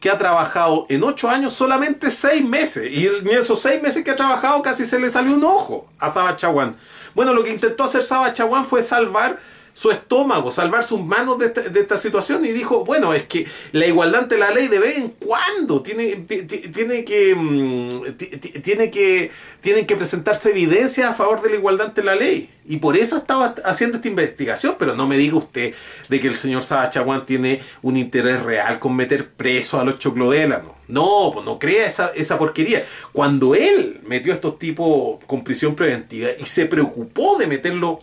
que ha trabajado en ocho años solamente seis meses. Y en esos seis meses que ha trabajado casi se le salió un ojo a Saba Chaguán. Bueno, lo que intentó hacer Saba Chaguán fue salvar su estómago, salvar sus manos de esta, de situación y dijo, bueno, es que la igualdad ante la ley de vez en cuando tiene, ti- ti- tiene que mm, ti- ti- tiene que tienen que presentarse evidencias a favor de la igualdad ante la ley. Y por eso estaba haciendo esta investigación, pero no me diga usted de que el señor Saba Chaguán tiene un interés real con meter preso a los choclodélanos. No, pues no crea esa, esa porquería. Cuando él metió a estos tipos con prisión preventiva y se preocupó de meterlo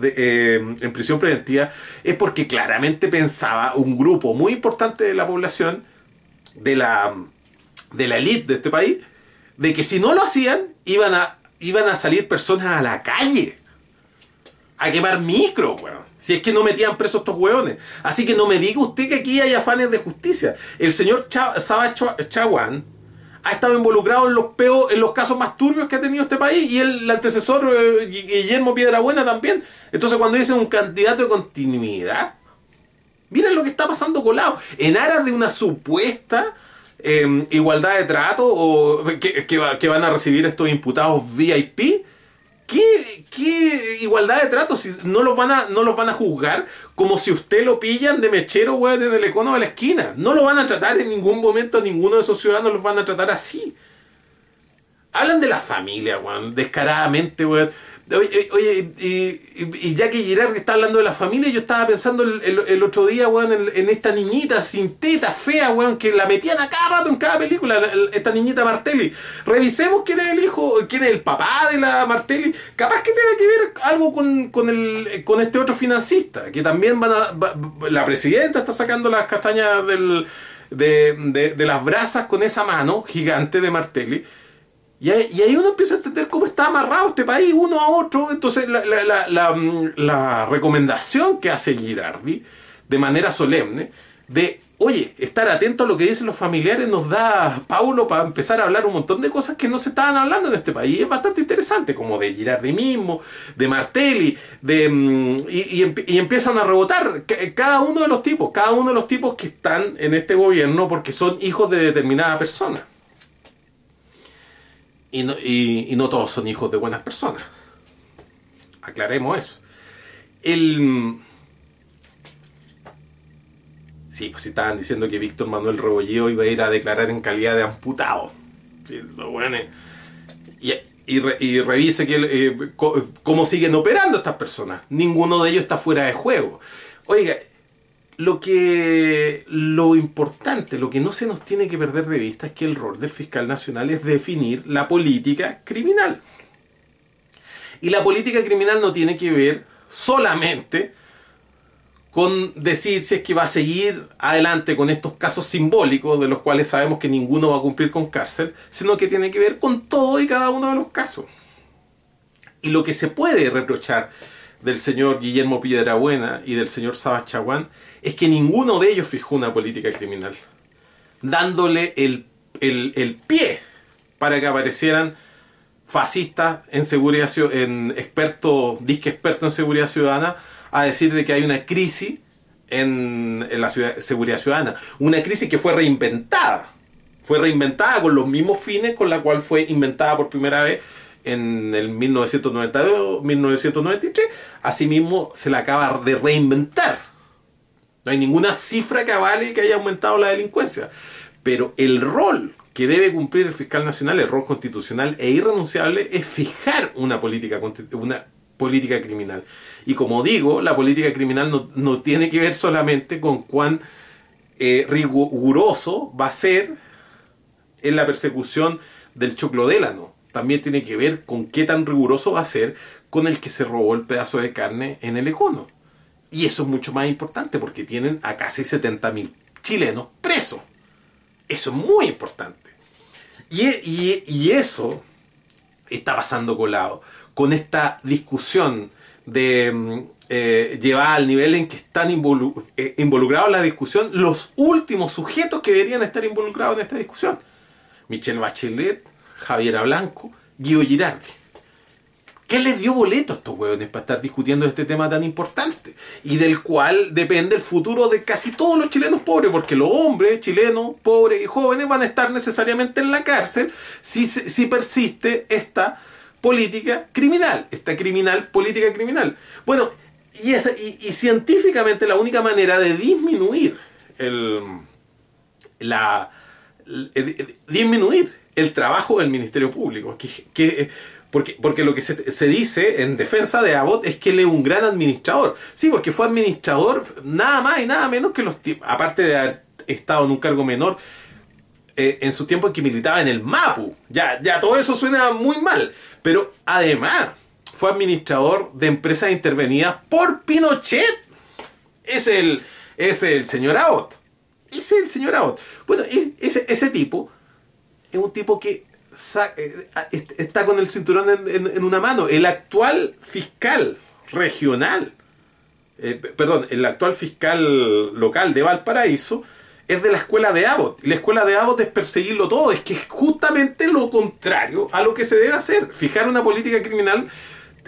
de- eh, en prisión preventiva, es porque claramente pensaba un grupo muy importante de la población, de la, de la élite de este país, de que si no lo hacían, iban a, iban a salir personas a la calle a quemar micro, weón. Si es que no metían presos estos weones. Así que no me diga usted que aquí hay afanes de justicia. El señor Saba Chaguán ha estado involucrado en los peo- en los casos más turbios que ha tenido este país y el antecesor eh, Guillermo Piedrabuena también. Entonces cuando dicen un candidato de continuidad, miren lo que está pasando colado. En aras de una supuesta eh, igualdad de trato o que van a recibir estos imputados VIP. ¿Qué, igualdad de trato si no los van a no los van a juzgar como si usted lo pillan de mechero weón desde el econo de la esquina. No lo van a tratar en ningún momento ninguno de esos ciudadanos los van a tratar así. Hablan de la familia weón descaradamente weón Oye, oye, y, y- ya que Girard está hablando de la familia, yo estaba pensando el, otro día, weón, en, en esta niñita sin teta, fea, weón, que la metían a cada rato en cada película, la- esta niñita Martelli. Revisemos quién es el hijo, quién es el papá de la Martelli. Capaz que tenga que ver algo con, con, el, con este otro financista, que también van a... la presidenta está sacando las castañas del, de, de- de las brasas con esa mano gigante de Martelli. Y ahí, uno empieza a entender cómo está amarrado este país uno a otro. Entonces mm, la recomendación que hace Girardi de manera solemne de, oye, estar atento a lo que dicen los familiares nos da Paulo para empezar a hablar un montón de cosas que no se estaban hablando en este país. Es bastante interesante, como de Girardi mismo, de Martelli, de, mm, y, y empie- y empiezan a rebotar ca- cada uno de los tipos, cada uno de los tipos que están en este gobierno porque son hijos de determinada persona. Y no, y, no todos son hijos de buenas personas. Aclaremos eso. El. Sí, pues si estaban diciendo que Víctor Manuel Rebolledo iba a ir a declarar en calidad de amputado. Sí, lo bueno y, y, re- y revise que, eh, cómo siguen operando estas personas. Ninguno de ellos está fuera de juego. Oiga, lo que lo importante, lo que no se nos tiene que perder de vista es que el rol del fiscal nacional es definir la política criminal. Y la política criminal no tiene que ver solamente con decir si es que va a seguir adelante con estos casos simbólicos de los cuales sabemos que ninguno va a cumplir con cárcel, sino que tiene que ver con todo y cada uno de los casos. Y lo que se puede reprochar del señor Guillermo Piedrabuena y del señor Sabas Chaguán es que ninguno de ellos fijó una política criminal, dándole el, el pie para que aparecieran fascistas en seguridad en expertos, disque expertos en seguridad ciudadana, a decir de que hay una crisis en, la seguridad ciudadana. Una crisis que fue reinventada. Fue reinventada con los mismos fines con la cual fue inventada por primera vez en el 1992, 1993. Asimismo, se la acaba de reinventar. No hay ninguna cifra que avale que haya aumentado la delincuencia. Pero el rol que debe cumplir el fiscal nacional, el rol constitucional e irrenunciable, es fijar una política, una política criminal. Y como digo, la política criminal no, tiene que ver solamente con cuán eh, riguroso va a ser en la persecución del choclodélano. También tiene que ver con qué tan riguroso va a ser con el que se robó el pedazo de carne en el econo. Y eso es mucho más importante porque tienen a casi 70.000 chilenos presos. Eso es muy importante. Y, eso está pasando colado con esta discusión de mm, eh, llevar al nivel en que están eh, involucrados en la discusión los últimos sujetos que deberían estar involucrados en esta discusión. Michelle Bachelet, Javiera Blanco, Guido Girardi. ¿Qué les dio boleto a estos hueones para estar discutiendo este tema tan importante? Y del cual depende el futuro de casi todos los chilenos pobres, porque los hombres chilenos, pobres y jóvenes van a estar necesariamente en la cárcel si, si persiste esta política criminal, esta criminal política criminal. Bueno, y, y, científicamente la única manera de disminuir el, la, disminuir el trabajo del Ministerio Público, que, que porque, porque lo que se, dice en defensa de Abbott es que él es un gran administrador. Sí, porque fue administrador nada más y nada menos que los... Aparte de haber estado en un cargo menor eh, en su tiempo en que militaba en el MAPU. Ya, ya todo eso suena muy mal. Pero además fue administrador de empresas intervenidas por Pinochet. Es el, es el señor Abbott. Ese es el señor Abbott. Bueno, ese, ese tipo es un tipo que eh, está con el cinturón en, una mano. El actual fiscal regional, eh, perdón, el actual fiscal local de Valparaíso es de la escuela de Abbott. Y la escuela de Abbott es perseguirlo todo. Es que es justamente lo contrario a lo que se debe hacer. Fijar una política criminal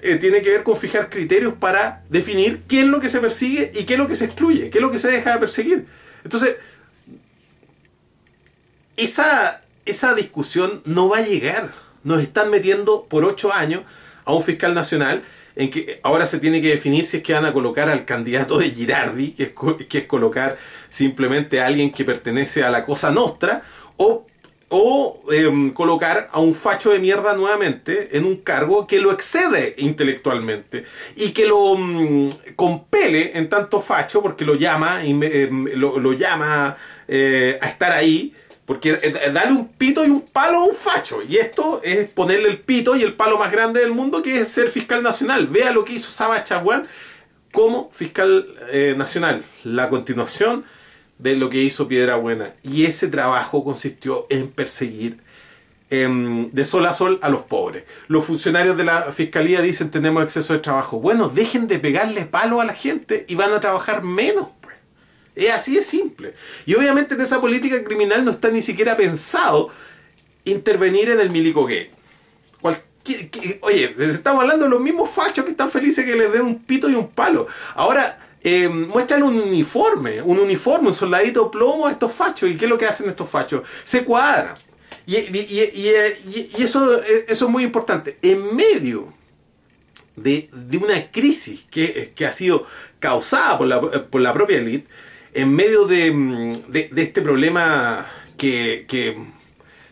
eh, tiene que ver con fijar criterios para definir qué es lo que se persigue y qué es lo que se excluye, qué es lo que se deja de perseguir. Entonces, esa, esa discusión no va a llegar. Nos están metiendo por ocho años a un fiscal nacional en que ahora se tiene que definir si es que van a colocar al candidato de Girardi, que es, que es colocar simplemente a alguien que pertenece a la cosa nostra, o, o em, colocar a un facho de mierda nuevamente en un cargo que lo excede intelectualmente y que lo mm, compele en tanto facho, porque lo llama, y em, lo, llama eh, a estar ahí porque eh, eh, darle un pito y un palo a un facho. Y esto es ponerle el pito y el palo más grande del mundo, que es ser fiscal nacional. Vea lo que hizo Saba Chaguán como fiscal eh, nacional. La continuación de lo que hizo Piedra Buena. Y ese trabajo consistió en perseguir em, de sol a sol a los pobres. Los funcionarios de la fiscalía dicen tenemos exceso de trabajo. Bueno, dejen de pegarle palo a la gente y van a trabajar menos. Es así de simple. Y obviamente en esa política criminal no está ni siquiera pensado intervenir en el milico gay. oye, estamos hablando de los mismos fachos que están felices que les den un pito y un palo. Ahora, eh, un uniforme, un uniforme, un soldadito plomo a estos fachos. ¿Y qué es lo que hacen estos fachos? Se cuadran. Y, eso, eso es muy importante. En medio de, una crisis que, que, ha sido causada por la, por la propia élite, en medio mm, de, este problema que,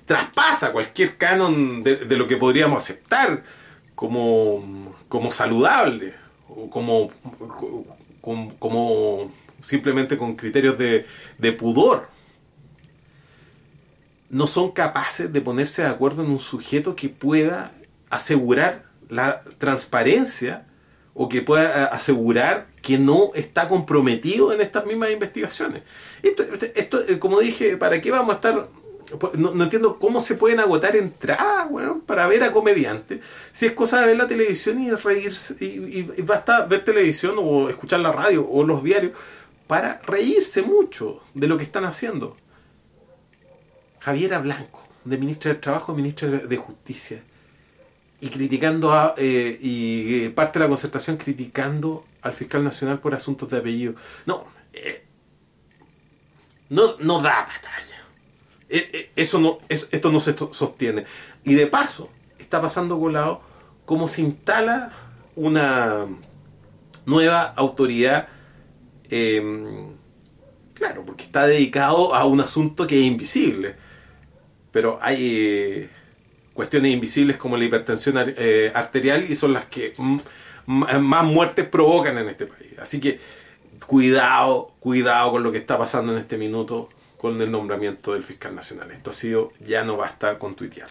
traspasa cualquier canon de, lo que podríamos aceptar como, como saludable o como, simplemente con criterios de, de pudor, no son capaces de ponerse de acuerdo en un sujeto que pueda asegurar la transparencia o que pueda asegurar que no está comprometido en estas mismas investigaciones. Esto, esto, eh, como dije, ¿para qué vamos a estar pues, no, entiendo cómo se pueden agotar entradas, weón, para ver a comediantes. Si es cosa de ver la televisión y reírse, y, basta ver televisión o escuchar la radio o los diarios para reírse mucho de lo que están haciendo. Javiera Blanco, de ministra del Trabajo, ministra de Justicia, y criticando a, eh, y eh, parte de la concertación criticando al fiscal nacional por asuntos de apellido. No, eh, no, no da batalla. eso no, esto no se sostiene. Y de paso, está pasando colado cómo se instala una nueva autoridad, em, claro, porque está dedicado a un asunto que es invisible. Pero hay cuestiones invisibles como la hipertensión eh, arterial y son las que más muertes provocan en este país. Así que cuidado, cuidado con lo que está pasando en este minuto con el nombramiento del fiscal nacional. Esto ha sido, ya no basta con tuitear.